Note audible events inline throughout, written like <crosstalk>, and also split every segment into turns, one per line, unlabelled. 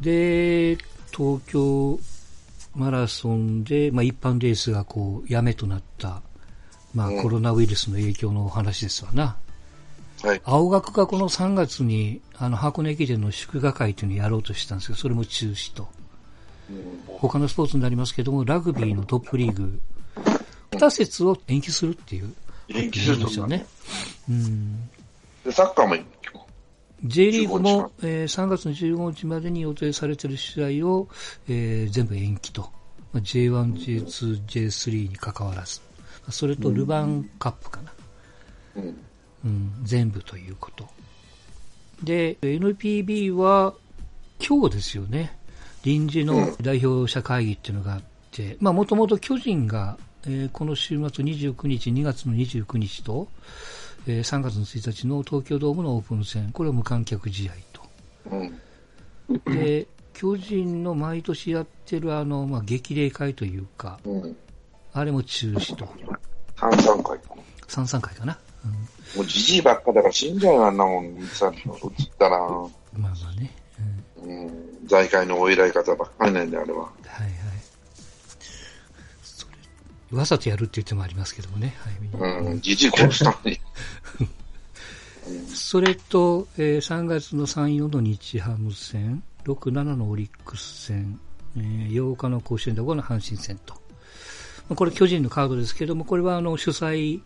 で、東京マラソンで、まあ、一般レースがこう、やめとなった、まあ、コロナウイルスの影響のお話ですわな。はい。青学がこの3月に、あの、箱根駅伝の祝賀会というのをやろうとしたんですけど、それも中止と。他のスポーツになりますけども、ラグビーのトップリーグ、2節を延期するっていう。
延期するんですよね。
うん。
で、サッカーも
J リーグも、えー、3月の15日までに予定されている試合を、えー、全部延期と。まあ、J1、J2、J3 に関わらず。それとルヴァンカップかな。うん。うん、全部ということ。で、NPB は今日ですよね。臨時の代表者会議っていうのがあって、まあもともと巨人が、えー、この週末29日、2月の29日と、えー、3月の1日の東京ドームのオープン戦、これは無観客試合と。うん、で、巨人の毎年やってるあの、まあ、激励会というか、うん、あれも中止と。
三三回かな。
三三回かな。
うん、もうじじいばっかだから死んじゃうよ、あんなもん、さっきのったら。まあ
まあね。
うん。うん、財界のお偉い方ばっかりなんで、あれは。
はいはい。わざとやるって言ってもありますけどもね。
はい、うん、じじい殺したのに。
それと、えー、3月の3、4の日ハム戦、6、7のオリックス戦、えー、8日の甲子園で行う阪神戦と。これ巨人のカードですけども、これはあの主催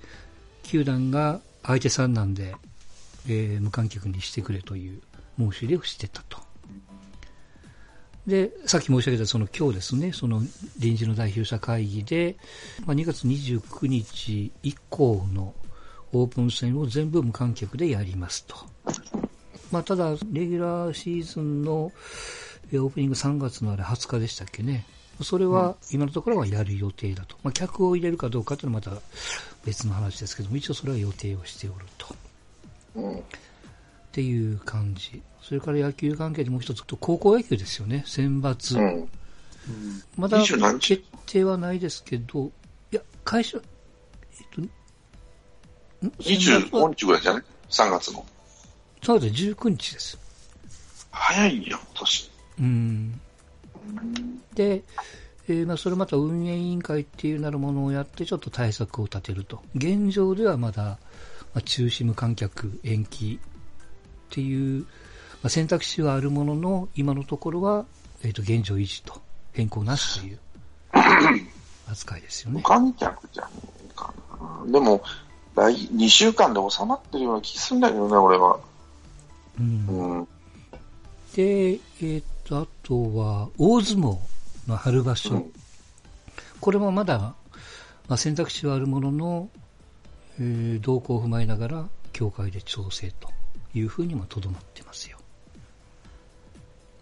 球団が相手さんなんで、えー、無観客にしてくれという申し入れをしてたと。で、さっき申し上げたその今日ですね、その臨時の代表者会議で、まあ、2月29日以降のオープン戦を全部無観客でやりますと。まあ、ただ、レギュラーシーズンのオープニング3月のあれ20日でしたっけね。それは今のところはやる予定だと。まあ、客を入れるかどうかというのはまた別の話ですけども、一応それは予定をしておると。っていう感じ。それから野球関係でもう一つ、高校野球ですよね、選抜。うん、まだ決定はないですけど、いや、会社、
えっと、25日ぐらいじゃない ?3 月の。
そうです、19日です。
早いよ、年。
うん。で、えー、まあ、それまた運営委員会っていうなるものをやって、ちょっと対策を立てると。現状ではまだ、まあ、中止無観客延期っていう、まあ、選択肢はあるものの、今のところは、えっ、ー、と、現状維持と、変更なしという <laughs> 扱いですよね。
無観客じゃんかな。でも、来2週間で収まってるような気するんだけどね、俺は。
うん。うん、で、えっ、ー、と、あとは、大相撲の春場所。うん、これもまだ、まあ、選択肢はあるものの、えー、動向を踏まえながら、協会で調整というふうにもとどまってますよ。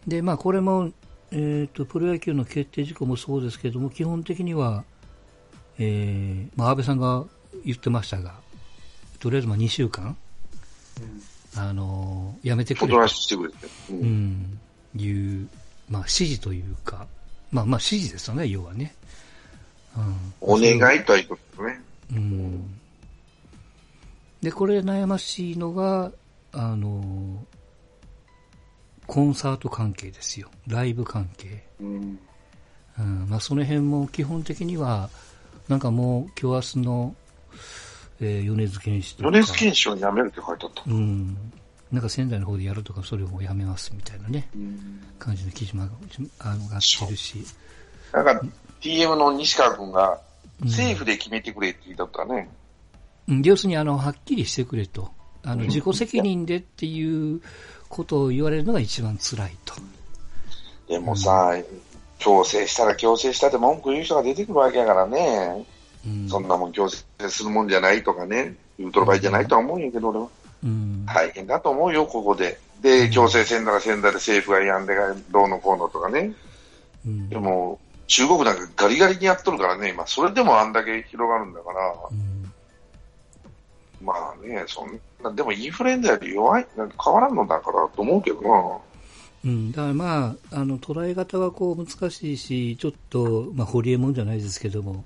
で、まあ、これも、えっ、ー、と、プロ野球の決定事項もそうですけども、基本的には、えー、まあ、安倍さんが言ってましたが、とりあえずまあ2週間、うん、あの、やめてくれと。
してくれて。
うん。いう、まあ、指示というか、まあまあ指示ですよね、要はね。
うん、お願いということね。
うん。で、これ悩ましいのが、あの、コンサート関係ですよ。ライブ関係。うん。うん、まあその辺も基本的には、なんかもう今日明日のえー、米津玄師とか。
米津玄師をやめるって書いてあった。
うん。なんか仙台の方でやるとか、それをやめますみたいなね、感じの記事もあのがってるし。
なんか、TM の西川君が、政府で決めてくれって言ったかね。
うん、要するに、あの、はっきりしてくれと。あの、自己責任でっていうことを言われるのが一番辛いと。
でもさ、うん、強制したら強制したって文句言う人が出てくるわけやからね。そんなもん強制するもんじゃないとかね、言うとる場合じゃないとは思うんやけど、俺は。うん、大変だと思うよ、ここで。で、強制せんならせんだで政府がやんでどうのこうのとかね。うん、でも、中国なんかガリガリにやっとるからね、今、それでもあんだけ広がるんだから。うん、まあね、そんな、でもインフルエンザより弱い、変わらんのだからと思うけどな。
うん、だからまあ、あの捉え方はこう難しいし、ちょっと、まあ、ホリエモンじゃないですけども、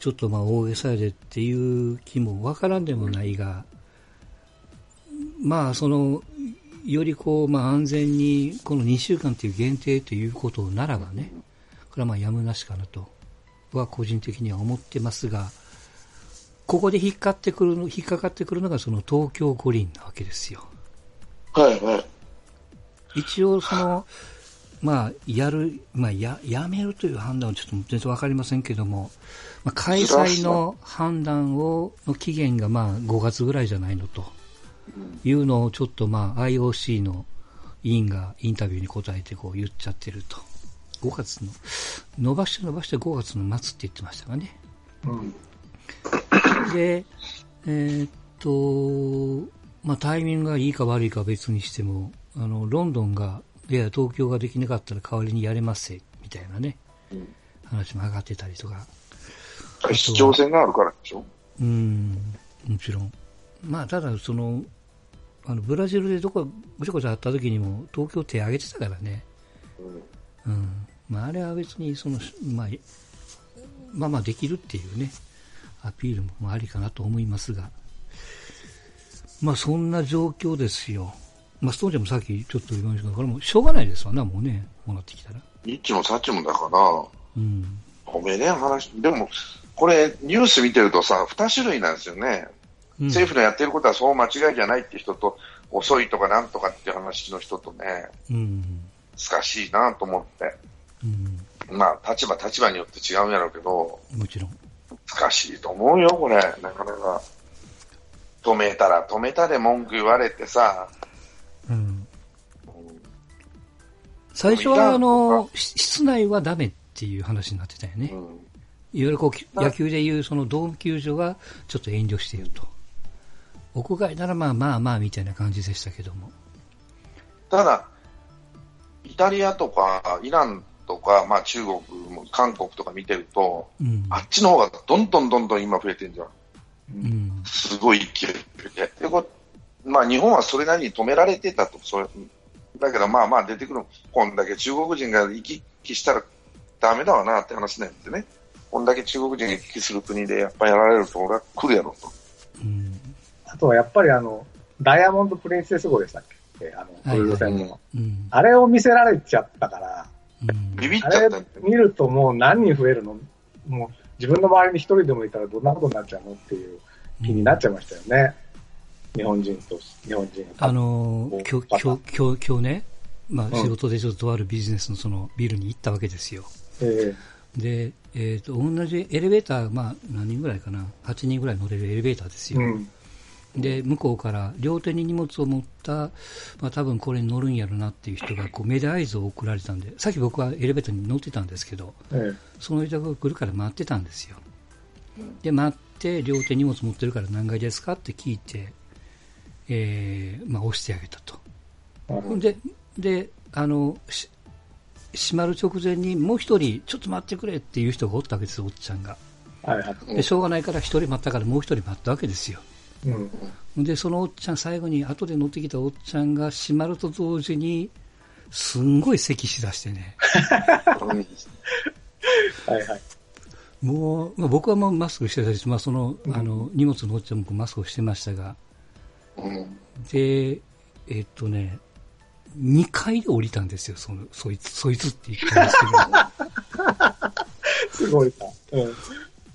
ちょっとまあ大げさでっていう気もわからんでもないが、まあ、その、よりこう、まあ、安全に、この2週間という限定ということならばね、これはまあやむなしかなと、は個人的には思ってますが、ここで引っかってくるの、引っかかってくるのがその東京五輪なわけですよ。
はいはい。
一応その、まあ、やる、まあ、や、やめるという判断はちょっと全然わかりませんけども、まあ、開催の判断を、の期限がまあ5月ぐらいじゃないのと、いうのをちょっとまあ IOC の委員がインタビューに答えてこう言っちゃってると。5月の、伸ばして伸ばして5月の末って言ってましたがね。うん、で、えー、っと、まあタイミングがいいか悪いか別にしても、あの、ロンドンがいや、東京ができなかったら代わりにやれますせ、みたいなね、うん、話も上がってたりとか。
市長選があるからでしょ？
うん、もちろん。まあ、ただ、その、あの、ブラジルでどこ、ごちゃごちゃあった時にも、東京手挙げてたからね。うん。うん。まあ、あれは別に、その、まあ、まあまあできるっていうね、アピールもありかなと思いますが。まあ、そんな状況ですよ。まあ、ストーンちゃんもさっきちょっと言いましたけど、これもしょうがないですわな、もうね、もらってきたら。
ニッチもサッチもだから、うん。ごめんね、話。でも、これ、ニュース見てるとさ、二種類なんですよね。うん、政府のやってることはそう間違いじゃないって人と、遅いとかなんとかって話の人とね、うん、難しいなと思って。うん、まあ、立場、立場によって違うんやろうけど、
もちろん。
難しいと思うよ、これ。なかなか。止めたら止めたで文句言われてさ、うん。
最初は、あの、室内はダメっていう話になってたよね。うん、いわゆるこう、野球でいうそのドーム球場はちょっと遠慮していると。屋外ならまあまあまあみたいな感じでしたけども。
ただ、イタリアとかイランとか、まあ中国も韓国とか見てると、うん、あっちの方がどんどんどんどん今増えてるじゃん。うん、すごい勢いで。でこまあ、日本はそれなりに止められてたと、それだけど、まあまあ出てくる、こんだけ中国人が行き来したらだめだわなって話なんでね、こんだけ中国人が行き来する国でやっぱりやられると、俺は来るやろと。
うん、あとはやっぱりあの、ダイヤモンド・プリンセス号でしたっけ？あの、クルーズ船の、うん。あれを見せられちゃったから、
ビビっちゃったあれ
見るともう何人増えるの？もう自分の周りに一人でもいたらどんなことになっちゃうの？っていう気になっちゃいましたよね。日本人と、日本人
あの、今日、今日、今日、今日ね、まあ、仕事でちょっととあるビジネスのそのビルに行ったわけですよ。えー、で、えっ、ー、と、同じエレベーター、まあ、何人ぐらいかな、8人ぐらい乗れるエレベーターですよ。うん。で、向こうから両手に荷物を持った、まあ多分これに乗るんやろなっていう人がこう目で合図を送られたんで、さっき僕はエレベーターに乗ってたんですけど、ええ、その人が来るから待ってたんですよ。で、待って、両手荷物持ってるから何階ですか？って聞いて、えー、まあ、押してあげたと。で、で、あの、閉まる直前にもう一人、ちょっと待ってくれっていう人がおったわけです、おっちゃんが。はいはい、でしょうがないから一人待ったからもう一人待ったわけですよ。うん、で、そのおっちゃん、最後に後で乗ってきたおっちゃんが閉まると同時に、すんごい咳しだしてね。<laughs> はいはい。もう、まあ、僕はもうマスクしてたし、まあ、その、あの、荷物のおっちゃんもマスクをしてましたが、で、えっとね、2階で降りたんですよ、その、そいつ、そいつって言ったんです
けど。<laughs> すごいな。
う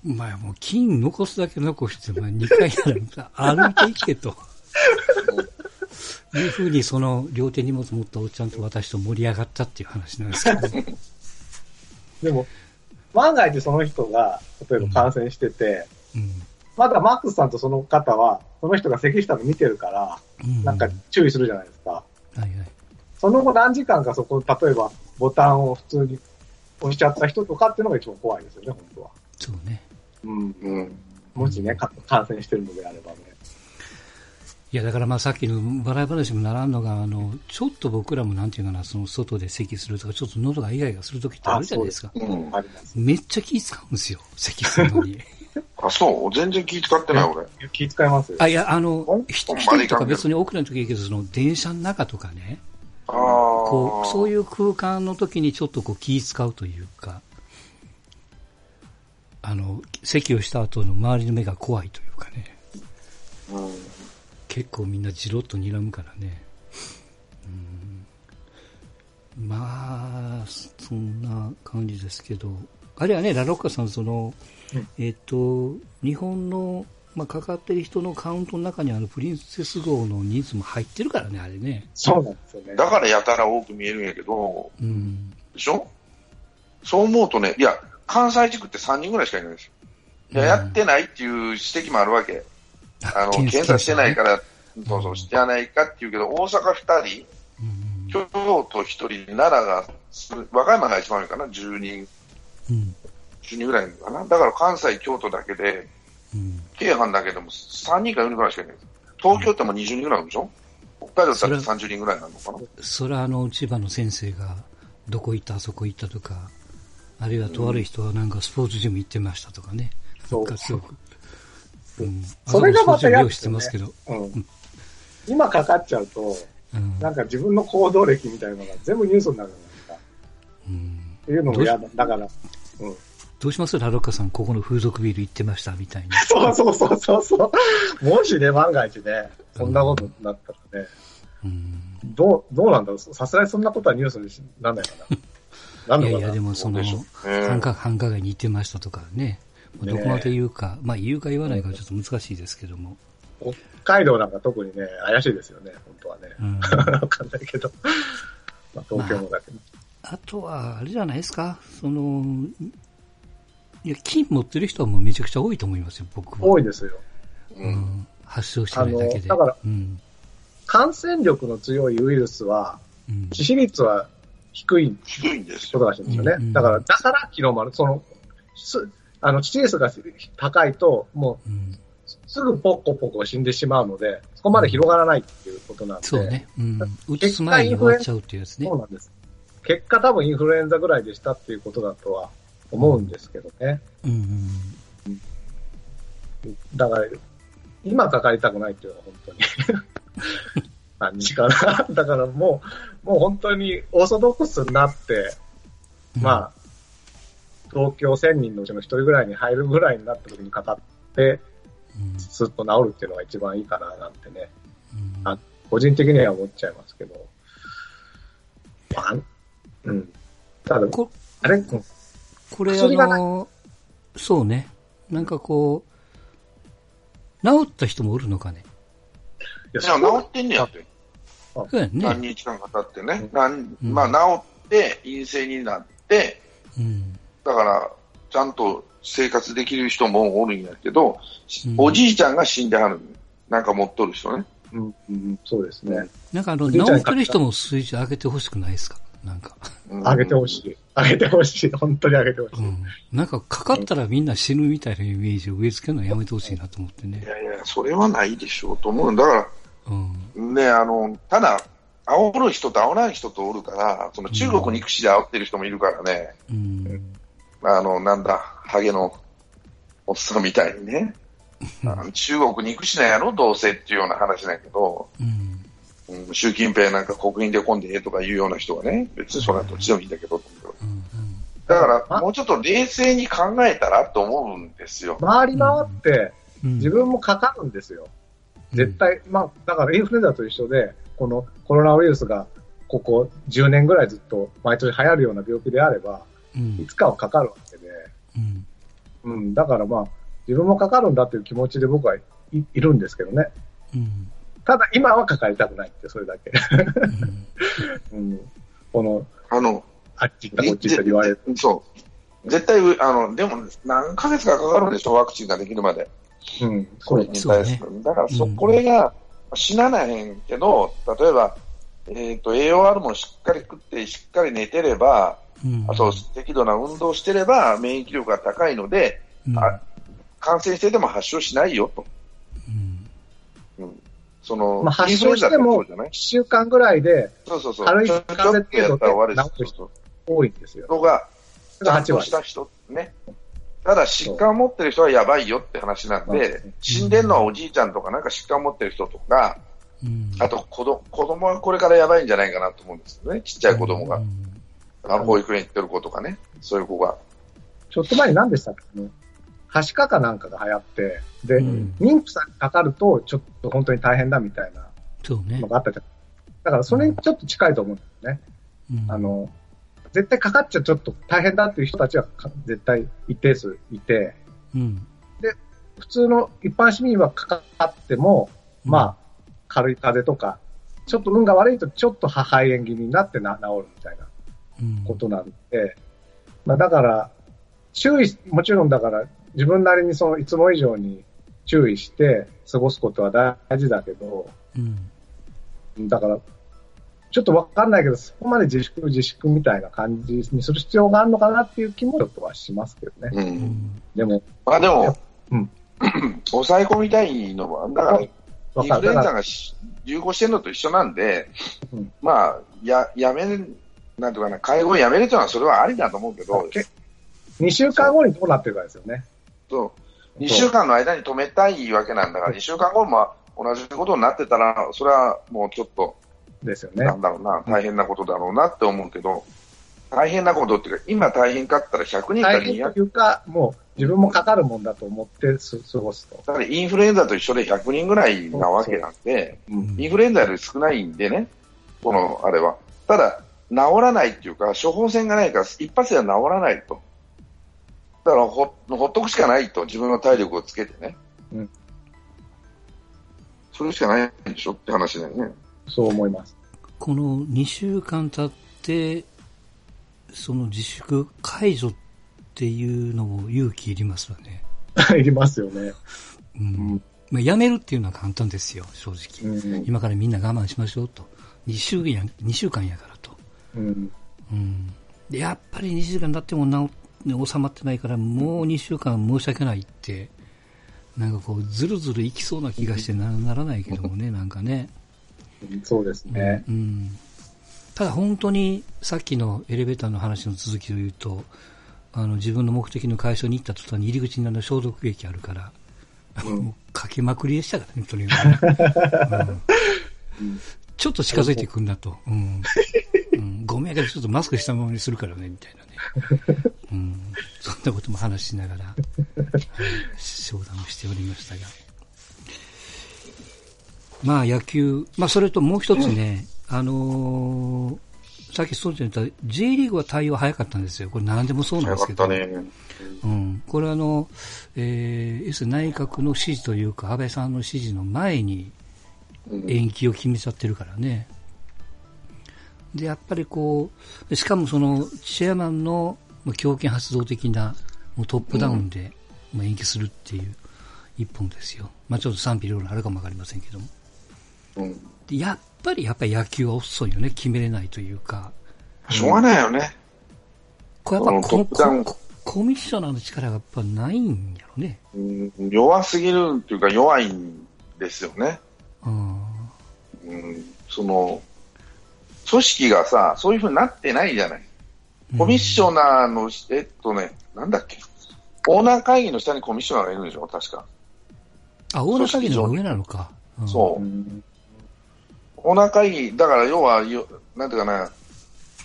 ん。まあもう金残すだけ残して、まあ2階やら歩いていけと。<laughs> いうふうにその両手荷物持ったおっちゃんと私と盛り上がったっていう話なんですけど、ね、
でも、万が一その人が、例えば感染してて、うん、うんまだマックスさんとその方は、その人が咳したの見てるから、なんか注意するじゃないですか。はいはい。その後何時間かそこ、例えばボタンを普通に押しちゃった人とかっていうのが一番怖いですよね、本当は。
そうね。
うん。うん。もしね、感染してるのであればね。
いや、だからまあさっきの笑い話もならんのが、あの、ちょっと僕らもなんていうかな、その外で咳するとか、ちょっと喉がイガイガするときってあるじゃないですか。うん、めっちゃ気使うんですよ、咳するのに。
あ、そう？全然気使ってない、俺。
気使います？よ。
あ、いや、あの、一人とか別に奥の時いいけど、その、電車の中とかね。あこう、そういう空間の時にちょっとこう気使うというか、あの、席をした後の周りの目が怖いというかね。うん、結構みんなじろっと睨むからね。まあ、そんな感じですけど、あれはね、ラロッカさん、その、うん、えっ、と、日本の、まあ、かかってる人のカウントの中にあのプリンセス号の人数も入ってるからね、あれね。
そうなんですよね。
だからやたら多く見えるんやけど、うん、でしょ？そう思うとね、いや、関西地区って3人ぐらいしかいないんですよ。いや、やってないっていう指摘もあるわけ。あの、検査してないから、そうそう、してないかっていうけど、大阪2人、京都1人、奈良が、和歌山が一番多いかな、10人、うん、10人ぐらいかな。だから関西、京都だけで、うん、京阪だけでも3人か4人ぐらいしかいない。東京っても20人ぐらいあるでしょ？北海道だって30人ぐらいなのかな？
それはあの、千葉の先生が、どこ行った、あそこ行ったとか、あるいはとある人はなんかスポーツジム行ってましたとかね。う。ん、なんかすごく。
う。ん、それがまたやってますけど、うん、今かかっちゃうと、うん、なんか自分の行動歴みたいなのが全部ニュースになるじゃないですか。うん、いうのも嫌だ。だから、
うん。どうします？ラロッカさん、ここの風俗ビル行ってましたみたいな。
そうそうそうそうそう。<laughs> もしね、万が一ね、そんなことになったらね、うん、どう、どうなんだろう？さすがにそんなことはニュースになんないか
な。<laughs> なんいやいや、でもその、繁華繁華街に行ってましたとかね、どこまで言うか、まあ言うか言わないかちょっと難しいですけども。
北海道なんか特にね、怪しいですよね、本当はね。うん、<laughs> わかんないけど。まあ東京もだけど、
まあ。あとは、あれじゃないですか、その、いや、金持ってる人はもうめちゃくちゃ多いと思いますよ、僕は。
多いですよ。
うん。発症してないだけで。
だから、うん、感染力の強いウイルスは、致死率は低い
低いんです
ことらしいんですよね。うん、だから、だから昨日もある、その、すあの、致死率が高いと、もう、すぐポッコポコ死んでしまうので、そこまで広がらないっていうことなんで。
そうね。うん。打つ前に終わっちゃうっていうやつね。
そうなんです。結果多分インフルエンザぐらいでしたっていうことだとは思うんですけどね。うん、うん、だから、今かかりたくないっていうのは本当に。<laughs> 感じかな。だからもう、もう本当にオーソドックスになって、まあ、東京1000人のうちの1人ぐらいに入るぐらいになった時にかかって、すっと治るっていうのが一番いいかななんてね、うん、あ個人的には思っちゃいますけど。まあ、うん。ただ、あれ、うん、
これあの、そうね。なんかこう、治った人もおるのかね。
いや、治ってんねやって。
そうやね。
何日間か経ってね。うん、まあ、治って陰性になって、うん、だから、ちゃんと生活できる人もおるんやけど、うん、おじいちゃんが死んではるなんか持っとる人ね。
うん、うん、そうですね。
なんかあの、治ってる人も数字上げてほしくないですか？なんか。
上げてほしい。上げてほしい。本当に上げてほしい、うん。
なんかかかったらみんな死ぬみたいなイメージを植え付けるのはやめてほしいなと思ってね。
いやいや、それはないでしょうと思う。だから、うん、ね、あの、ただ、煽る人と煽らん人とおるから、その中国憎しで煽ってる人もいるからね。うん、あの、なんだ、ハゲのおっさんみたいにね。<laughs> 中国に行くしなんやろ、どうせっていうような話だけど、うん、習近平なんか国民で混んでええとか言うような人はね、別にそれはどっちでもいいんだけど、だからもうちょっと冷静に考えたらと思うんですよ。
回り回って、自分もかかるんですよ。絶対、まあ、だからインフルエンザと一緒で、このコロナウイルスがここ10年ぐらいずっと毎年流行るような病気であれば、いつかはかかるわけで、うん、うん、だからまあ、自分もかかるんだっていう気持ちで僕はいいるんですけどね。うん、ただ今はかかりたくないって、それだけ。うん、この、あの、あっち行ったこっち行った言われる。
そう。絶対、あの、でも何ヶ月かかかるんでしょ、ワクチンができるまで。うん、これに対する。ね、だからそ、これが死なないへんけど、例えば、えっ、ー、と、栄養あるものしっかり食って、しっかり寝てれば、うん、あと適度な運動してれば免疫力が高いので、うん、あ感染してでも発症しないよと。
うん、その、まあ、発症しても1週間ぐらいで、そうそうそう。軽い風邪程度で治る人多いんですよ。
人が、ちゃんとした人ね。ただ疾患を持ってる人はやばいよって話なんで、死んでるのはおじいちゃんとかなんか疾患を持ってる人とか、あと子供子供はこれからやばいんじゃないかなと思うんですよね、ちっちゃい子供が。あの保育園行ってる子とかね、そういう子が。
ちょっと前に何でしたっけ？ね。はしかかなんかが流行って、で、うん、妊婦さんにかかると、ちょっと本当に大変だみたいなのがあったじゃん。だからそれにちょっと近いと思うんですよね。うん、あの、絶対かかっちゃちょっと大変だっていう人たちは絶対一定数いて、うん、で、普通の一般市民はかかっても、まあ、軽い風邪とか、ちょっと運が悪いとちょっと肺炎気味になってな治るみたいなことなんで、うん、まあだから、注意、もちろんだから自分なりにそのいつも以上に注意して過ごすことは大事だけど、うん、だから、ちょっとわかんないけど、そこまで自粛自粛みたいな感じにする必要があるのかなっていう気もちょっとはしますけどね。うん、
でも、まあでも、うん、抑え込みたいのは、だから、インフルエンザが流行してるのと一緒なんで、うん、まあ、や、やめ、なんとかな、介護をやめるというのはそれはありだと思うけど、
2週間後にどうなってるかですよね。
そう。2週間の間に止めたいわけなんだから、2週間後も同じことになってたら、それはもうちょっと、
ですよね。
なんだろうな、大変なことだろうなって思うけど、大変なことっていうか、今大変かったら100人か200人。大変
というか、もう自分もかかるもんだと思って過ごすと。
だからインフルエンザと一緒で100人ぐらいなわけなんで、インフルエンザより少ないんでね、このあれは。ただ、治らないっていうか、処方箋がないから、一発では治らないと。だからほ、ほっとくしかないと、自分の体力をつけてね。うん。それしかないでしょって話だよね。
そう思います。
この2週間経って、その自粛解除っていうのも勇気いりますよね。<laughs>
いりますよね。
うん。まあ、やめるっていうのは簡単ですよ、正直。うん、今からみんな我慢しましょうと。2週や2週間やからと。うん。うん。で、やっぱり2週間経っても治収まってないから、もう2週間申し訳ないって、なんかこう、ずるずるいきそうな気がしてなならないけどもね、なんかね。
そうですね。
うん。ただ本当に、さっきのエレベーターの話の続きを言うと、あの、自分の目的の会社に行った途端に入り口にある消毒液あるから、うん、かけまくりでしたからね、とにかく、うん、<laughs> ちょっと近づいてくんだと。うん。うん、ごめんやけど、ちょっとマスクしたままにするからね、みたいなね。うん。そんなことも話しながら、はい、商談をしておりましたが。まあ野球、まあそれともう一つね、うん、あのーさっきそうじゃ言った J リーグは対応早かったんですよ。これ何でもそうなんですけど。ね、うん。これはあの、えー、要するに内閣の指示というか、安倍さんの指示の前に延期を決めちゃってるからね。で、やっぱりこう、しかもその、チェアマンの強権発動的な、もうトップダウンで、まあ延期するっていう一本ですよ。まあちょっと賛否両論あるかもわかりませんけども。うん。やっぱりやっぱり野球は遅いよね、決めれないというか。
しょうがないよね。
これやっぱコココミッショナーの力がやっぱないんやろね。
うん、弱すぎるっていうか弱いんですよね。うん、その、組織がさ、そういうふうになってないじゃない。コミッショナーの、えっとね、なんだっけ。オーナー会議の下にコミッショナーがいるんでしょ、確か。
あ、オーナー会議の上なのか。
うん、そう。オーナー会議、だから要は、なんていうかな、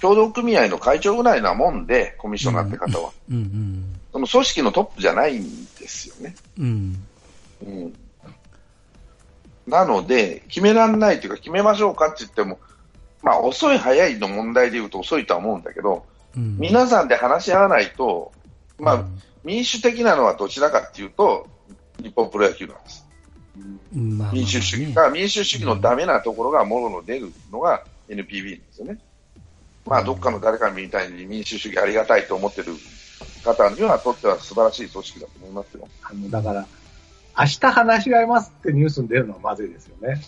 協同組合の会長ぐらいなもんで、コミッショナーって方は。うんうん、その組織のトップじゃないんですよね。うん。うん。なので、決められないというか、決めましょうかって言っても、まあ、遅い早いの問題で言うと遅いとは思うんだけど、うん、皆さんで話し合わないと、まあ、うん、民主的なのはどちらかっていうと、日本プロ野球なんです。まあ、民主主義、民主主義のダメなところがもろの出るのが NPB ですよね。まあ、どっかの誰かみたいに民主主義ありがたいと思ってる方にはとっては素晴らしい組織だと思いますよ。
あのだから、明日話し合いますってニュースに出るのはまずいですよね。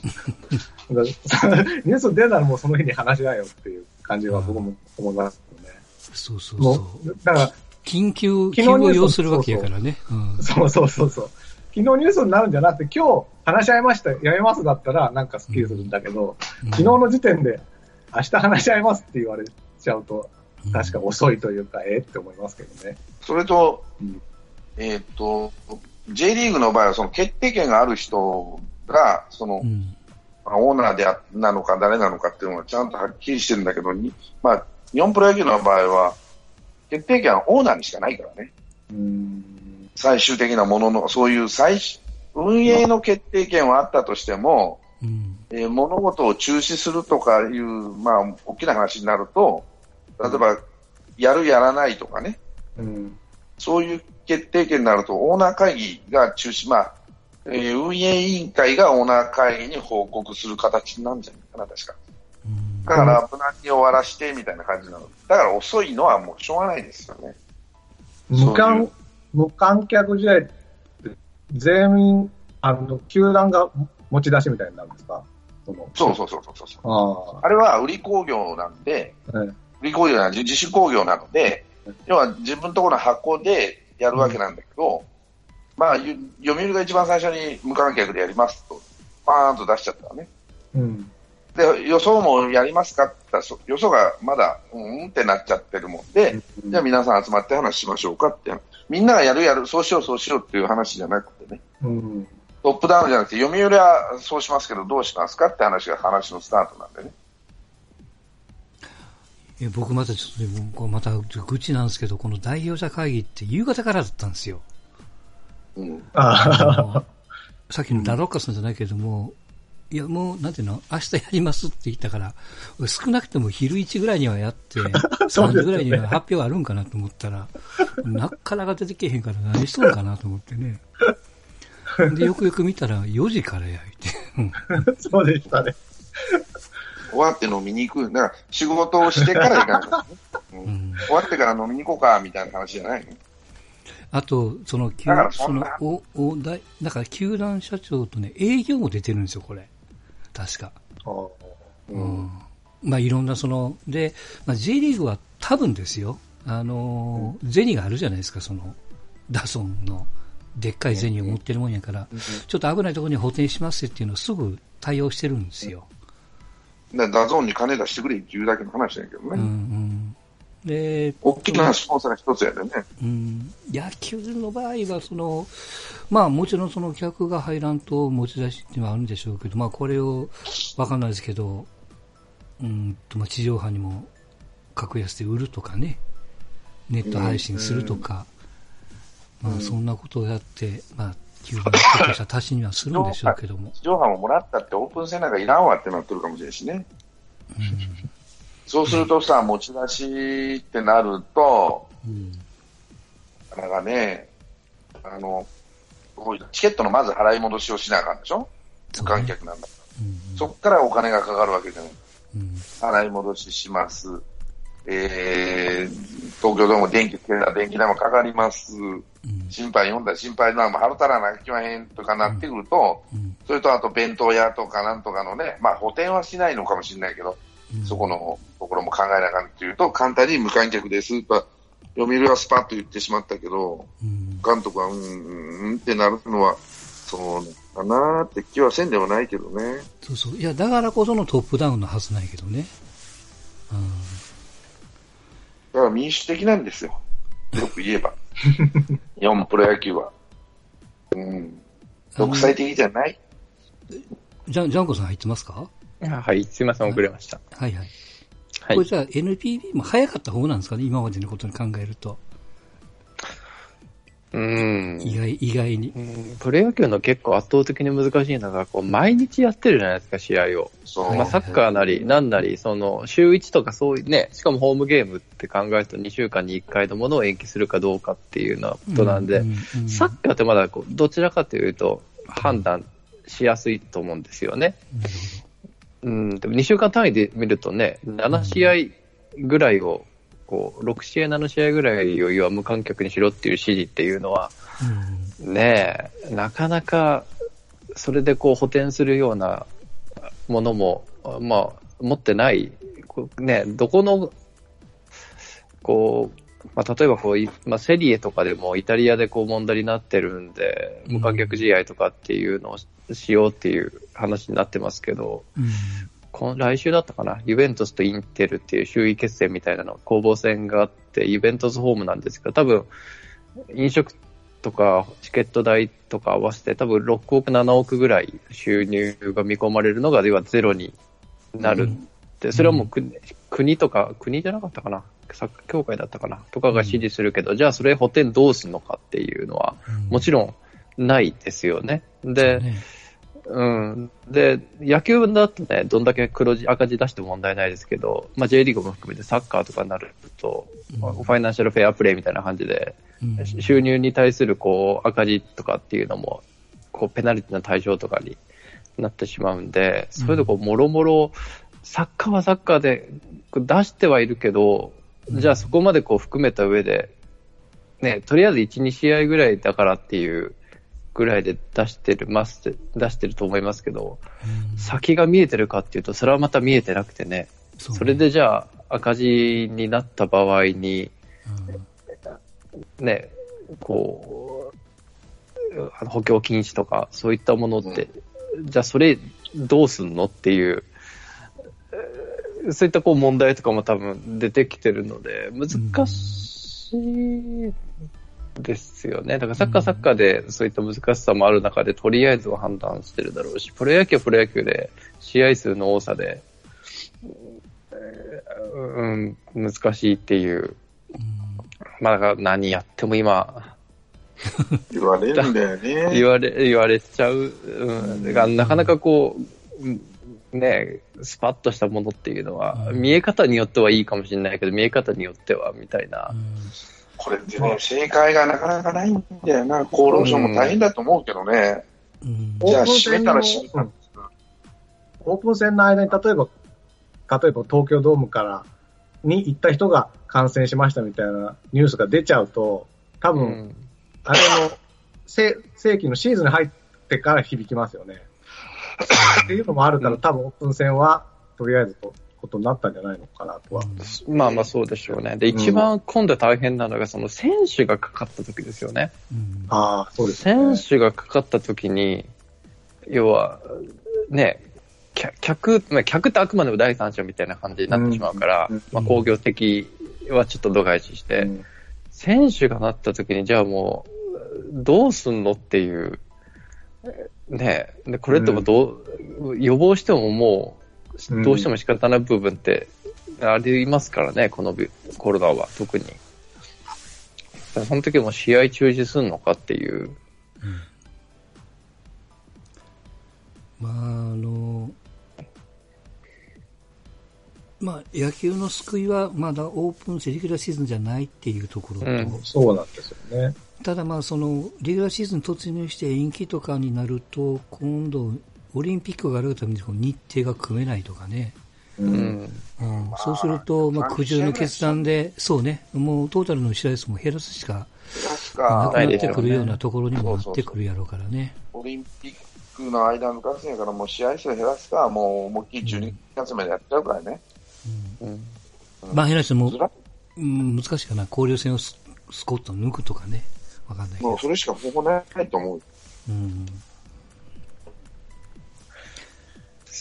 ニュースに出るならもうその日に話し合えよっていう感じは僕も思いますよね。
そうそうそう。だから、緊急、急を要するわけやからね。
そうそうそうそう。昨日ニュースになるんじゃなくて、今日話し合いました、やめますだったらなんかスッキリするんだけど、うん、昨日の時点で明日話し合いますって言われちゃうと、確か遅いというか、ええって思いますけどね。
それと、うん、えっ、と、J リーグの場合はその決定権がある人が、その、うん、オーナーでなのか誰なのかっていうのはちゃんとはっきりしてるんだけど、まあ、日本プロ野球の場合は、決定権はオーナーにしかないからね。最終的なものの、そういう最運営の決定権はあったとしても、うん、えー、物事を中止するとかいう、まあ、大きな話になると、例えば、やる、やらないとかね、うん、そういう決定権になると、オーナー会議が中止、まあ、えー、運営委員会がオーナー会議に報告する形になるんじゃないかな、確か。だから、無難に終わらしてみたいな感じなの。だから遅いのはもうしょうがないですよね。
無観無観客試合って、全員、あの、球団が持ち出しみたいになるんですか？
そそうそうそうそうそうああれは売り工業なんで、はい、売り工業なんで、自主工業なので、要は自分のところの箱でやるわけなんだけど、うん、まあ、読売が一番最初に無観客でやりますと、パーンと出しちゃったらね。うん。で、予想もやりますかって言ったら、予想がまだ、うんってなっちゃってるもんで、うん、じゃあ皆さん集まって話しましょうかって。みんながやるやる、そうしようそうしようっていう話じゃなくてね。うん、トップダウンじゃなくて、読売はそうしますけど、どうしますかって話が話のスタートなんでね。
え僕またちょっと、また愚痴なんですけど、この代表者会議って夕方からだったんですよ。うん。あさっきのダロッカさんじゃないけども、いや、もう、なんていうの、明日やりますって言ったから、少なくとも昼1ぐらいにはやって、<laughs> 3時ぐらいには発表あるんかなと思ったら、なかなか出てけへんから何しとんかなと思ってね。<laughs> で、よくよく見たら4時からやい
て。そうでしたね。
終わって飲みに行く。だから仕事をしてから行かない、ねうん、終わってから飲みに行こうか、みたいな話じゃないの？
あと、その、その、お、お、だだから球団社長とね、営業も出てるんですよ、これ。確か。うん。まあ、いろんなその、で、まあ、J リーグは多分ですよ、あの、うん、銭があるじゃないですか、その、ダゾーンの、でっかい銭を持ってるもんやから、ちょっと危ないところに補填しますっていうのをすぐ対応してるんですよ。
ダゾーンに金出してくれっていうだけの話だけどね。うんうん、で、大きなスポンサーが一つやでね。
うん。野球の場合は、その、まあもちろんその客が入らんと持ち出しっていうのはあるんでしょうけど、まあこれを、わかんないですけど、うんと、まあ地上波にも格安で売るとかね、ネット配信するとか、うん、まあそんなことをやって、まあ、球団とした足しにはするんでしょうけども。<laughs>
地上波ももらったってオープン戦なんかいらんわってなってるかもしれないしね。うんそうするとさ、持ち出しってなると、うん、なかなかね、あの、チケットのまず払い戻しをしなあかんでしょ？無観客なんだから、うん、そこからお金がかかるわけじゃない。うん、払い戻しします。えー、東京ドーム電気電気代もかかります。うん、心配読んだら心配なも払ったらなきまへんとかなってくると、それとあと弁当屋とかなんとかのね、まあ補填はしないのかもしれないけど、そこのところも考えなあかんというと、簡単に無観客ですと、読売はスパッと言ってしまったけど、うん、監督はうん、うんってなるのは、そうかなって気はせんでもないけどね。
そうそう。いや、だからこそのトップダウンのはずないけどね。
うん。だから民主的なんですよ。よく言えば。<laughs> 日本プロ野球は。うん。独裁的じゃない？
じゃ、ジャンコさん入ってますか？
はい、すいません、遅れました。
はいはい。はい、これじゃあ NPB も早かった方なんですかね、今までのことに考えると。
うん。
意外、意外に。
プロ野球の結構圧倒的に難しいのが、こう、毎日やってるじゃないですか、試合を。まあ、サッカーなり、なんなり、その、週1とかそういうね、しかもホームゲームって考えると2週間に1回のものを延期するかどうかっていうのことなんで、サッカーってまだこう、どちらかというと、判断しやすいと思うんですよね。うん、でも2週間単位で見るとね、7試合ぐらいを、こう、6試合、7試合ぐらいを要は無観客にしろっていう指示っていうのは、ねえ、なかなか、それでこう補填するようなものも、まあ、持ってない、ね、どこの、こう、まあ、例えばこう、まあ、セリエとかでもイタリアでこう問題になってるんで、無観客試合とかっていうのをしようっていう話になってますけど、うん、この来週だったかな、ユベントスとインテルっていう周囲決戦みたいなの、攻防戦があって、ユベントスホームなんですけど、多分、飲食とかチケット代とか合わせて多分6億、7億ぐらい収入が見込まれるのが、ではゼロになる。うん、それはもう国とか、国じゃなかったかな？サッカー協会だったかな？とかが指示するけど、うん、じゃあそれ補填どうするのかっていうのは、もちろんないですよね。で、ね、うん。で、野球だとね、どんだけ黒字、赤字出しても問題ないですけど、まあ J リーグも含めてサッカーとかになると、うん、ファイナンシャルフェアプレイみたいな感じで、うん、収入に対するこう赤字とかっていうのも、こうペナルティの対象とかになってしまうんで、そういうとこもろもろ、サッカーはサッカーで出してはいるけど、じゃあそこまでこう含めた上で、ね、とりあえず1、2試合ぐらいだからっていうぐらいで出してるます、出してると思いますけど、先が見えてるかっていうと、それはまた見えてなくてね、そね。それでじゃあ赤字になった場合に、うん、ね、こう、補強禁止とか、そういったものって、うん、じゃあそれどうすんのっていう、そういったこう問題とかも多分出てきてるので、難しいですよね。だからサッカーサッカーでそういった難しさもある中で、とりあえずは判断してるだろうし、プロ野球はプロ野球で試合数の多さで、うん、難しいっていう。まあ、だから何やっても今、
言われるんだよね。<laughs>
言われ、言われちゃう。うん。だからなかなかこう、ね、スパッとしたものっていうのは、うん、見え方によってはいいかもしれないけど、見え方によっては、みたいな。うん
これってね、正解がなかなかないんだよな。厚労省も大変だと思うけどね。うん、じゃあ、閉めたら閉めた、
オープン戦の間に、例えば、例えば東京ドームからに行った人が感染しましたみたいなニュースが出ちゃうと、多分、うん、あれの正正規のシーズンに入ってから響きますよね。っていうのもあるから、多分オープン戦は、とりあえずとことになったんじゃないのかなとは。
うん、まあまあそうでしょうね。で、一番今度大変なのが、その選手がかかった時ですよね。
うん、ああ、そうです
ね。選手がかかった時に、要は、ね、客、まあ、客ってあくまでも第三者みたいな感じになってしまうから、うん、まあ工業的はちょっと度外視して、選手がなった時に、じゃあもう、どうすんのっていう、ねで、これってもどう、予防してももう、どうしても仕方ない部分ってありますからね、このコロナは特に。その時も試合中止するのかっていう。
うん、まあ、あの、まあ、野球の救いはまだオープンレギュラーシーズンじゃないっていうところと、うん、
そうなんですよね。
ただまあそのレギュラーシーズン突入して延期とかになると今度オリンピックがあるために日程が組めないとかね。うん。うん、そうすると、まあ、苦渋の決断で、そうね、もうトータルの試合数も減らすしかなくなってくるようなところにもなってくるやろうからね。
オリンピックの間抜かすんやから、もう試合数減らすか、もう思いっきり12月までやっちゃうからね。
うん。うん、まあ、減らしても、うん、難しいかな。交流戦をスコット抜くとかね。わかんないけど。
もうそれしか方法ないと思う。うん。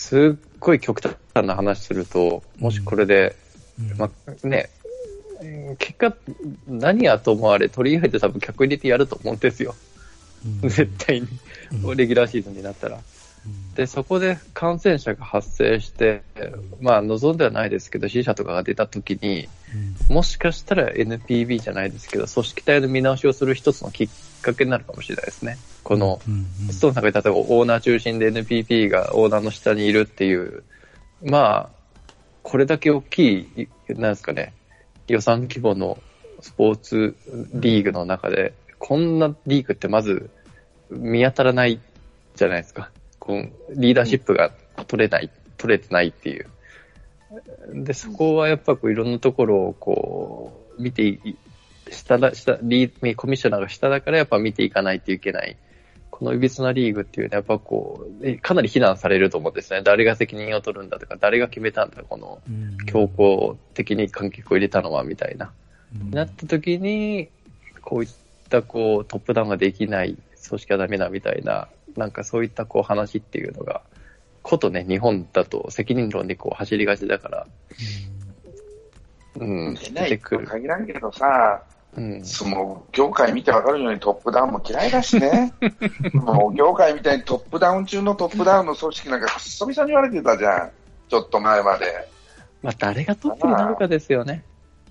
すっごい極端な話すると、もしこれで、うん、まあね、結果、何やと思われ、とりあえず多分客入れてやると思うんですよ。うん、絶対に。レギュラーシーズンになったら。で、そこで感染者が発生して、まあ、望んではないですけど、死者とかが出た時に、もしかしたら NPB じゃないですけど、組織体の見直しをする一つのきっかけになるかもしれないですね。この、ストーンさんが例えばオーナー中心で NPP がオーナーの下にいるっていう、まあ、これだけ大きい、なんですかね、予算規模のスポーツリーグの中で、こんなリーグってまず見当たらないじゃないですか。このリーダーシップが取れない、取れてないっていう。で、そこはやっぱこういろんなところをこう、見て下だ、下、リー、コミッショナーが下だからやっぱ見ていかないといけない。このいびつなリーグっていうのはやっぱこう、かなり非難されると思うんですね。誰が責任を取るんだとか、誰が決めたんだ、この強行的に観客を入れたのは、みたいな。うん、なった時に、こういったこう、トップダウンができない組織はダメだみたいななんかそういったこう話っていうのが、ことね、日本だと責任論でこう走りがちだから、
うん、出てくる。限らんけどさ、うん、相撲業界見てわかるようにトップダウンも嫌いだしね。<laughs> もう業界みたいにトップダウン中のトップダウンの組織なんかくっそみそに言われてたじゃん。ちょっと前まで。
まあ誰がトップになるかですよね。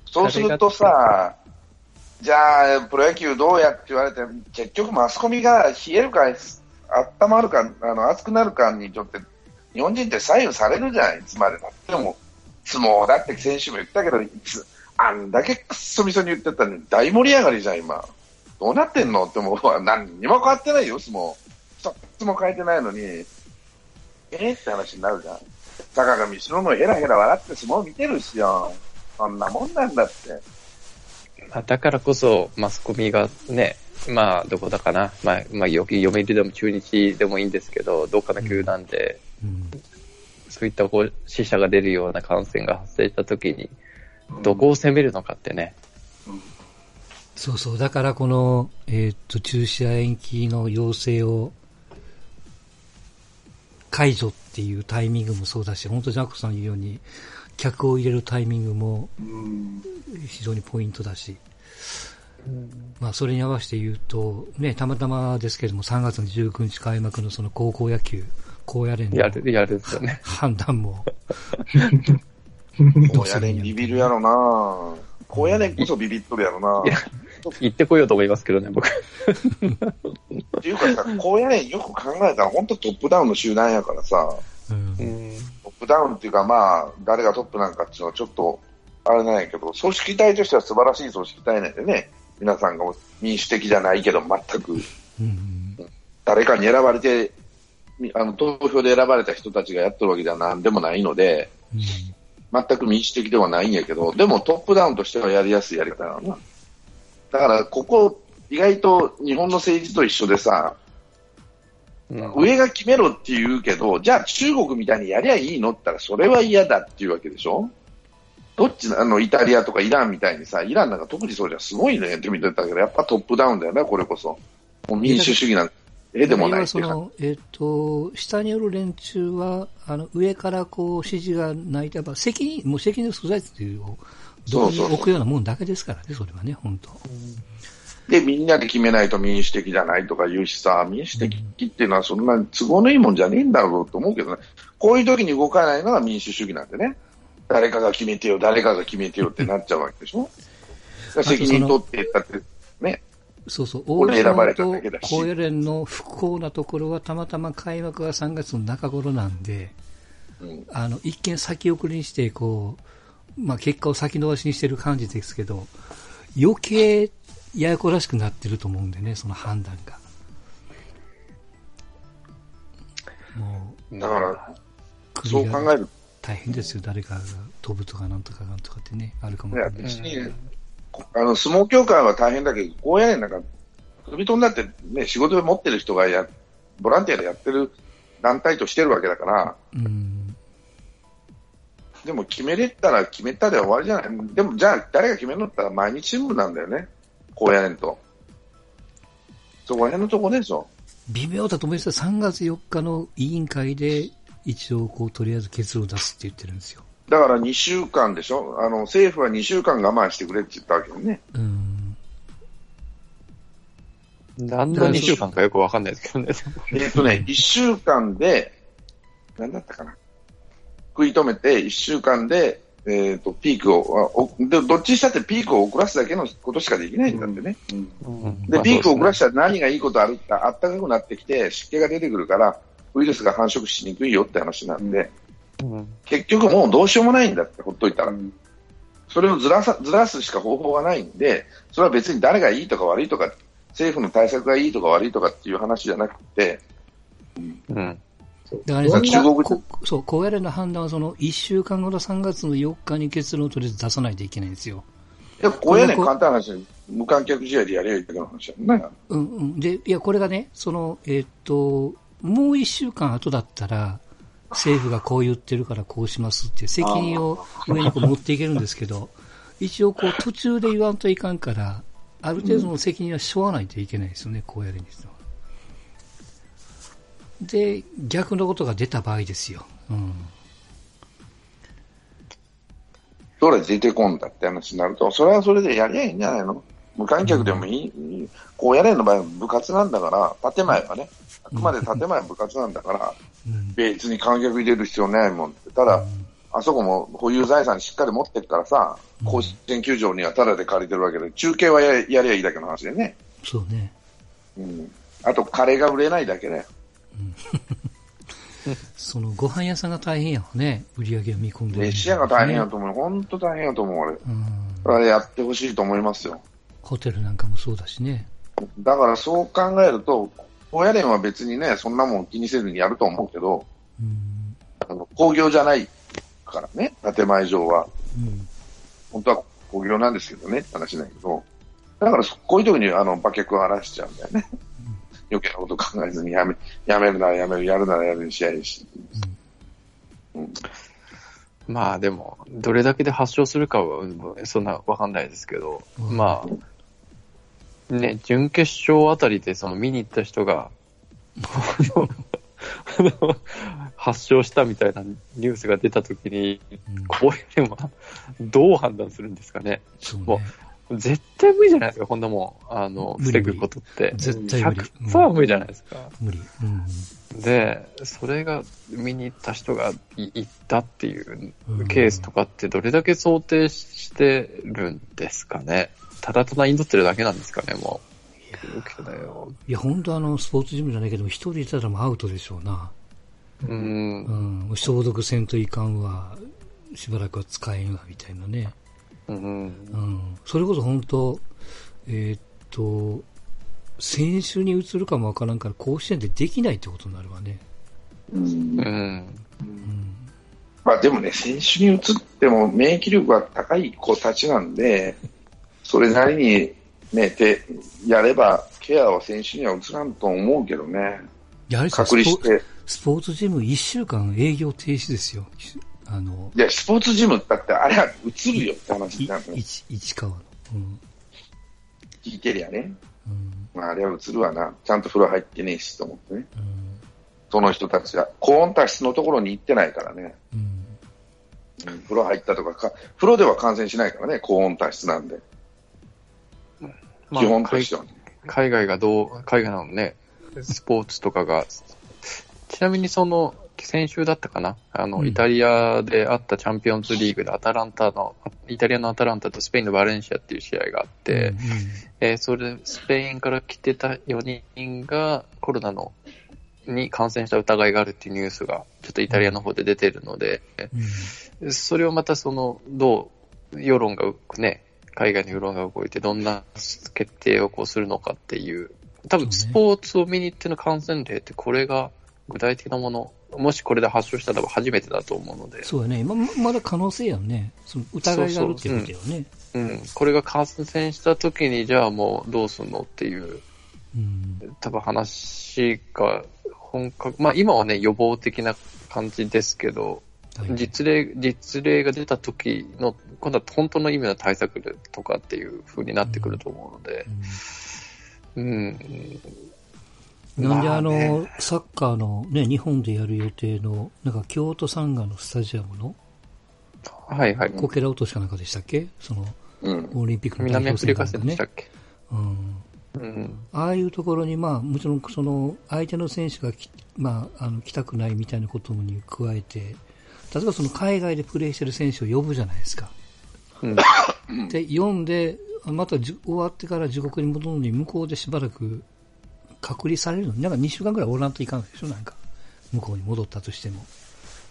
そうするとさ、じゃあ、プロ野球どうやって言われて、結局マスコミが冷えるか温まるか、あの、熱くなるかにとって、日本人って左右されるじゃない、いつまでたっても。相撲だって選手も言ったけど、いつ、あんだけくっそみそに言ってたのに大盛り上がりじゃん、今。どうなってんの？って思うわ。何にも変わってないよ、相撲。一つも変えてないのに、えー、って話になるじゃん。坂上忍もヘラヘラ笑って相撲見てるしよ。そんなもんなんだって。
まあ、だからこそ、マスコミがね、まあ、どこだかな。まあ、まあ、読売でも中日でもいいんですけど、どっかの球団で、うんうん、そういったこう死者が出るような感染が発生したときに、どこを攻めるのかってね。
うん、そうそう。だからこの、えー、っと、中止や延期の要請を解除っていうタイミングもそうだし、本当ジャックさん言うように、客を入れるタイミングも非常にポイントだし、まあそれに合わせて言うと、ね、たまたまですけれども3月の19日開幕のその高校野球、高野連の
やる、やるですよね。
判断も。<laughs>
高野連ビビるやろな。高野連こそビビっとるやろな。
行ってこようと思いますけどね、僕。っ
ていうかさ、高野連よく考えたら本当トップダウンの集団やからさ、うん、トップダウンっていうかまあ、誰がトップなんかっていうのはちょっと、あれなんやけど、組織体としては素晴らしい組織体なんでね、皆さんが民主的じゃないけど全く、うん、誰かに選ばれてあの投票で選ばれた人たちがやってるわけではなんでもないので、うん、全く民主的ではないんやけど、でもトップダウンとしてはやりやすいやり方な。のだから、ここ、意外と日本の政治と一緒でさ、うん、上が決めろって言うけど、じゃあ中国みたいにやりゃいいのって言ったら、それは嫌だっていうわけでしょ？どっちあの、イタリアとかイランみたいにさ、イランなんか特にそうじゃすごいねって見てたけど、やっぱトップダウンだよね、これこそ。もう民主主義なんえでもない
その、えっ、ー、と、下による連中は、あの、上からこう、指示がないと、やっぱ責任、もう責任所在っていうを、どこに置くようなもんだけですからね、それはね、本当。
で、みんなで決めないと民主的じゃないとか言うしさ、民主的っていうのはそんな都合のいいもんじゃねえんだろうと思うけどね。こういう時に動かないのが民主主義なんでね。誰かが決めてよ、誰かが決めてよってなっちゃうわけでしょ。責任取ってったって、ね。
そうそう、大阪と高野連の不幸なところはたまたま開幕が3月の中頃なんで、うん、あの、一見先送りにして、こう、まあ結果を先延ばしにしてる感じですけど、余計ややこらしくなってると思うんでね、その判断が。
もう、だから、そう考える
大変ですよ、誰かが飛ぶとかなんとかなんとかってね、あるかもしれないし。
あの、相撲協会は大変だけど、高野連なんか、飛び飛んだってね、仕事で持ってる人がや、ボランティアでやってる団体としてるわけだから、うん、でも決めれたら決めたで終わりじゃない。でもじゃあ誰が決めるのって言ったら毎日新聞なんだよね。高野連と。そこら辺のとこでしょ。
微妙だと思います3月4日の委員会で一応こうとりあえず結論を出すって言ってるんですよ。
だから2週間でしょ？あの、政府は2週間我慢してくれって言ったわけよね。うん。
何の2週間かよくわかんないですけどね。
えっとね、<laughs> 1週間で、何だったかな？食い止めて、1週間で、えっ、ー、と、ピークをで、どっちにしたってピークを遅らすだけのことしかできないんだってね。うんうん、で、ピークを遅らしたら何がいいことあるって、あったかくなってきて、湿気が出てくるから、ウイルスが繁殖しにくいよって話なんで、結局もうどうしようもないんだって、ほっといたら。それをずらさずらすしか方法がないんで、それは別に誰がいいとか悪いとか、政府の対策がいいとか悪いとかっていう話じゃなくて、うん。
だから、ね、中国そう、高野連の判断はその1週間後の3月の4日に結論をとりあえず出さないといけないんですよ。
いや、高野連簡単な話無観客試合でやりゃいいだけの話だね。
うんうん。で、いや、これがね、その、えー、っと、もう1週間後だったら、政府がこう言ってるからこうしますっていう責任を上にこう持っていけるんですけど、一応こう途中で言わんといかんから、ある程度の責任はしょわないといけないですよね、こうやるにしては。で、逆のことが出た場合ですよ。うん。
それ出てこんだって話になると、それはそれでやりゃいいんじゃないの？無観客でもいい、うん、こうやれんの場合は部活なんだから、建前はね、あくまで建前は部活なんだから、別に観客入れる必要ないもんって。ただ、あそこも保有財産しっかり持ってるからさ、甲子園球場にはタダで借りてるわけで、中継はややりゃいいだけの話でね。
そうね。
うん。あと、カレーが売れないだけで。<laughs>
そのご飯屋さんが大変やわね、売り上げを見込んで、
ね。飯屋が大変やと思う。本当大変やと思う、俺。うん、あれやってほしいと思いますよ。
ホテルなんかもそうだしね。
だからそう考えると、親連は別にね、そんなもん気にせずにやると思うけど、うん、あの工業じゃないからね、建前上は。うん、本当は工業なんですけどね、話ないけど。だからこういう時にあの馬脚を荒らしちゃうんだよね。余計なこと考えずにやめ、やめるならやめる、やるならやるにしやいし。
うん、まあでも、どれだけで発症するかは、そんなわかんないですけど、うん、まあ、ね、準決勝あたりでその見に行った人が、<laughs> 発症したみたいなニュースが出たときに、うん、こういうのはどう判断するんですかね。ねも絶対無理じゃないですか、こんなもん、あの、防ぐことって。
絶対無理。
100%無理じゃないですか。
無理。
うん、で、それが見に行った人が行ったっていうケースとかってどれだけ想定してるんですかね。ただただ祈ってるだけなんですかね、もう。
いや、本当あの、スポーツジムじゃないけど、一人いたらもうアウトでしょうな。
うん。
うん。消毒せんといかんわ、しばらくは使えんわ、みたいなね。
うん、うん、
それこそ本当、えー、っと、選手に移るかもわからんから、甲子園でできないってことになるわね。
うん。うん。まあでもね、選手に移っても免疫力が高い子たちなんで、<laughs> それなりにね、で、やれば、ケアは選手には移らんと思うけどね。
やはり隔離して。スポーツジム1週間営業停止ですよ。あの、
いや、スポーツジムだってあれは映るよって話なんだ
市市川の。うん。
聞いてりゃね。うん。まあ、あれは映るわな。ちゃんと風呂入ってねえしと思ってね。うん。その人たちは、高温多湿のところに行ってないからね。うん。うん、風呂入ったとかか、風呂では感染しないからね、高温多湿なんで。基本としては、ね、
海外がどう、海外のね、スポーツとかが、ちなみにその、先週だったかな？あの、うん、イタリアであったチャンピオンズリーグでアタランタの、イタリアのアタランタとスペインのバレンシアっていう試合があって、うん、えー、それでスペインから来てた4人がコロナのに感染した疑いがあるっていうニュースがちょっとイタリアの方で出てるので、うん、それをまたその、どう世論がね、海外の世論が動いてどんな決定をこうするのかっていう、多分スポーツを見に行っての感染例ってこれが具体的なものもしこれで発症したら初めてだと思うので。
そうやね。ままだ可能性やんね。その疑いがあるっていうことよね
うん。これが感染した時に、じゃあもうどうすんのっていう、うん、多分話が本格、まあ今はね、予防的な感じですけど、はい、実例、実例が出た時の、今度は本当の意味の対策とかっていう風になってくると思うので、うん、うん。
なんであの、サッカーのね、日本でやる予定の、なんか京都サンガのスタジアムの、
はいはい。
こけら落としかなんかでしたっけ？その、
うん、
オリンピック
の代表戦かね。でしたっけ？
うん。うん、ああいうところに、まあ、もちろん、その、相手の選手がまあ、あの、来たくないみたいなことに加えて、例えばその海外でプレーしてる選手を呼ぶじゃないですか。うん、で、読んで、また終わってから自国に戻るのに、向こうでしばらく隔離されるの？に、なんか2週間ぐらいおらんといかんでしょ、なんか。向こうに戻ったとしても。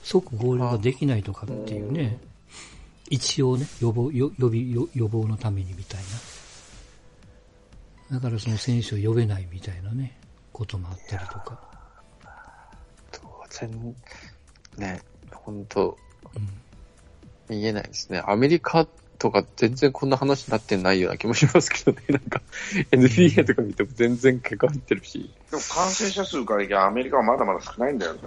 即合流ができないとかっていうね。一応ね、予防、予備、予防のためにみたいな。だからその選手を呼べないみたいなね、こともあったりとか。
当然、ね、本当、うん、見えないですね。アメリカとか全然こんな話になってないような気もしますけどね。<laughs> なんか、NBA とか見ても全然結果入ってるし。
でも感染者数からいや、アメリカはまだまだ少ないんだよね。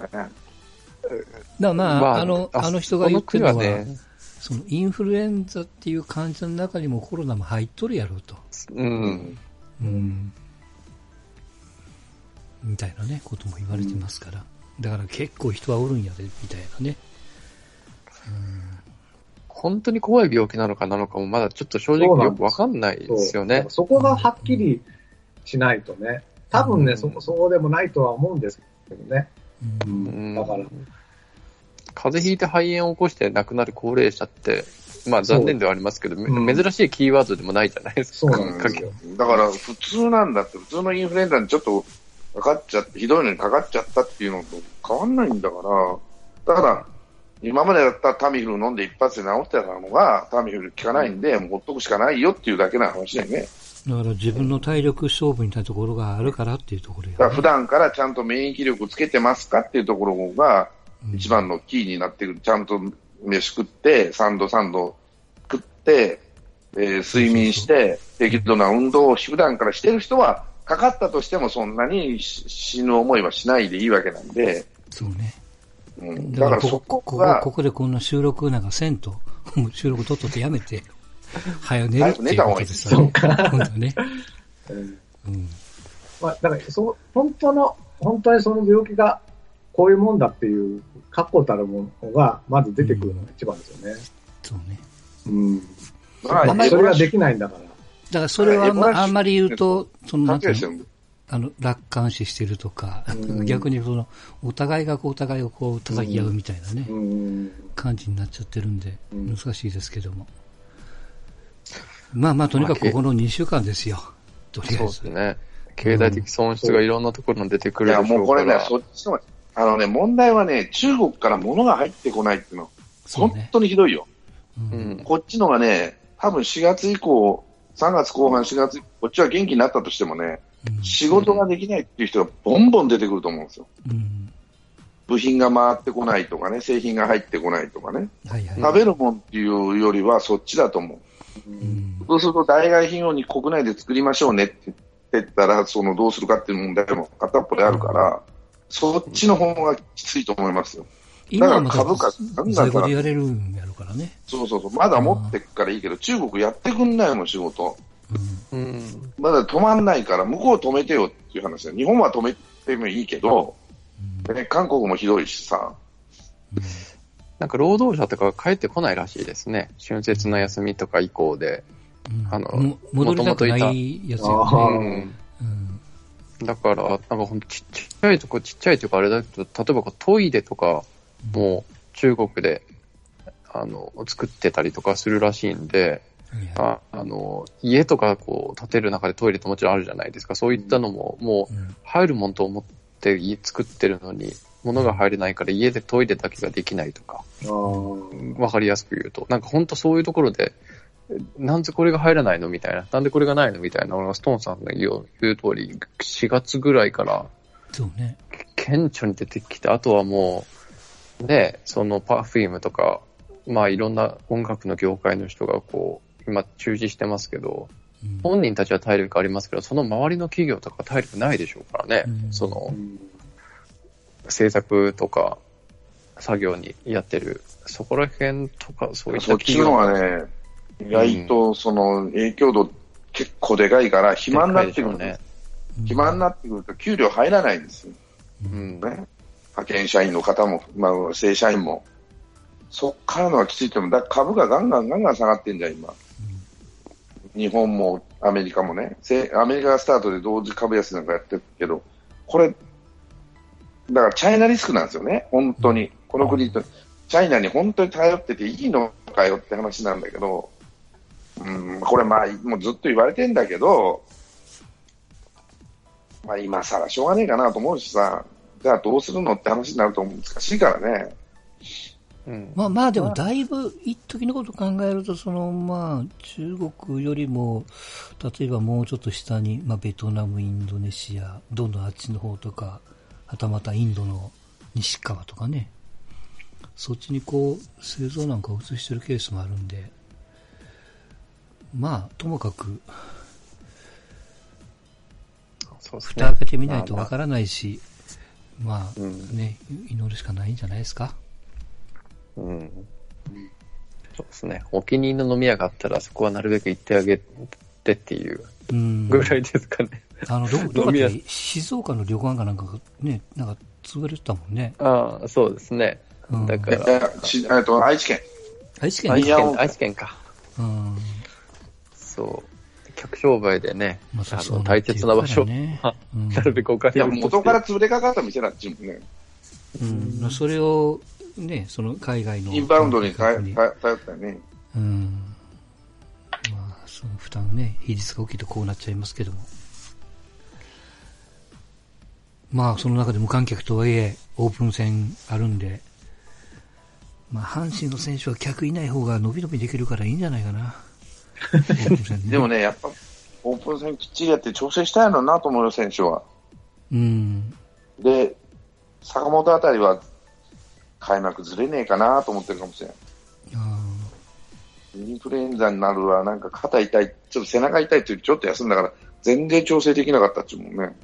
だまあ、まあ、あの、あの人が言ってるのは、ね、そのインフルエンザっていう患者の中にもコロナも入っとるやろうと。
うん。
うん。みたいなね、ことも言われてますから。うん、だから結構人はおるんやで、みたいなね。
うん本当に怖い病気なのかなのかもまだちょっと正直よくわかんないですよね。
そこがはっきりしないとね。多分ね、うん、そこ、そうでもないとは思うんですけどね。うん、だから。
風邪ひいて肺炎を起こして亡くなる高齢者って、まあ残念ではありますけど、珍しいキーワードでもないじゃないですか。
そうなんですよ。
だから普通なんだって、普通のインフルエンザにちょっとかかっちゃって、ひどいのにかかっちゃったっていうのと変わんないんだから、ただ、今までだったらタミフル飲んで一発で治ってたのが、タミフル効かないんで、もうほっとくしかないよっていうだけの話だよね。
だから自分の体力勝負にたところがあるからっていうところや、ね、
だ普段からちゃんと免疫力つけてますかっていうところが、一番のキーになってくる。ちゃんと飯食って、3度3度食って、えー、睡眠して、適度な運動を普段からしてる人は、かかったとしてもそんなに死ぬ思いはしないでいいわけなんで。
そうね。うん、だからそこここここでこんな収録なんかせんと、<laughs> 収録とっとってやめて、<laughs> 早寝るっていうことですよね。本当ね。
うん。まあ、だから、そう、本当の、本当にその病気がこういうもんだっていう確固たるものがまず出てくるのが一番ですよね。
そうね。
うん。まあ、それができないんだから。
だからそれはあんまあんまり言うと、その、なんていうの？あの、楽観視してるとか、逆にその、お互いがお互いをこう叩き合うみたいなね、感じになっちゃってるんで、難しいですけども。まあまあ、とにかくこの2週間ですよ。とりあえず。
そうですね。経済的損失がいろんなところに出てくるでしょうから。いや、
もうこれね、そっちの、あのね、問題はね、中国から物が入ってこないっていうの、本当にひどいよ。うん、こっちのがね、多分4月以降、3月後半、4月、こっちは元気になったとしてもね、うん、仕事ができないっていう人がボンボン出てくると思うんですよ。うん、部品が回ってこないとかね、製品が入ってこないとかね、はいはい、食べるもんっていうよりはそっちだと思う。うん、そうすると代替品を国内で作りましょうねって言ってたら、そのどうするかっていう問題も片っぽであるから、そっちの方がきついと思いますよ。だから株価、
ガンガンやれるんやるからね。
そうそうそう。まだ持ってくからいいけど、中国やってくんないもん、仕事。うん。まだ止まんないから、向こう止めてよっていう話だ。日本は止めてもいいけど、うん、ね、韓国もひどいしさ。
うん、なんか労働者とか帰ってこないらしいですね。春節の休みとか以降で。
うん、あの、戻りたくないやつよね。
だから、なんかほんとちっちゃいとこ、ちっちゃいとかあれだけど、例えばトイレとかも中国で、あの、作ってたりとかするらしいんで、ああの、家とかこう建てる中でトイレってもちろんあるじゃないですか。そういったのも、もう入るもんと思って家作ってるのに、物が入れないから家でトイレだけができないとか、わかりやすく言うと。なんか本当そういうところで、なんでこれが入らないのみたいな。なんでこれがないのみたいなのが、ストーンさんが言う言う通り、4月ぐらいから、
そうね。
顕著に出てきて、あとはもう、ね、そのパフュームとか、まあいろんな音楽の業界の人がこう、今中止してますけど、うん、本人たちは体力ありますけど、その周りの企業とか体力ないでしょうからね。うん、その、制作とか、作業にやってる、そこら辺とか、そういった企業。
そっちのがね、意外とその影響度結構でかいから、暇になってくるね。暇になってくると給料入らないんですよ。うん、ね。派遣社員の方も、まあ、正社員も。そっからのはきついと思う。だ株がガンガンガンガン下がってんじゃん、今。うん、日本もアメリカもね。アメリカがスタートで同時株安なんかやってるけど、これ、だからチャイナリスクなんですよね、本当に。この国と、チャイナに本当に頼ってていいのかよって話なんだけど、うん、これまあ、もうずっと言われてんだけど、まあ今更しょうがねえかなと思うしさ、じゃあどうするのって話になると難しいからね。
うん、まあまあでもだいぶ一時のことを考えるとそのまあ中国よりも例えばもうちょっと下に、まあ、ベトナム、インドネシアどんどんあっちの方とかはたまたインドの西側とかね。そっちにこう製造なんかを移してるケースもあるんでまあ、ともかく、そう蓋開けてみないとわからないし、まあ、まあ、ね、祈るしかないんじゃないですか。
うん。そうですね。お気に入りの飲み屋があったら、そこはなるべく行ってあげてっていうぐらいですかね。
あの、ど、<laughs> どこだっ静岡の旅館かなんかがね、なんか潰れてたもんね。
ああ、そうですね。うん、だから。
えっと、愛知県。
愛知県
愛知県、愛知県か。うん。そう。客商売でね、まあ、あの大切な場所、ねうん、<laughs> なるべくお金
いや、元から潰れかかった店なんちもね。
うん、それを、ね、その海外の。
インバウンドに頼ったよね。うん。
まあ、その負担ね、比率が大きいとこうなっちゃいますけども。まあ、その中で無観客とはいえ、オープン戦あるんで、まあ、阪神の選手は客いない方が伸び伸びできるからいいんじゃないかな。<laughs>
ね、でもね、やっぱ、オープン戦きっちりやって調整したいのなと思うよ、選手は。
うん。
で、坂本あたりは開幕ずれねえかなと思ってるかもしれない。インフルエンザになるわ、なんか肩痛い、ちょっと背中痛いってちょっと休んだから、全然調整できなかったっちゅうもんね。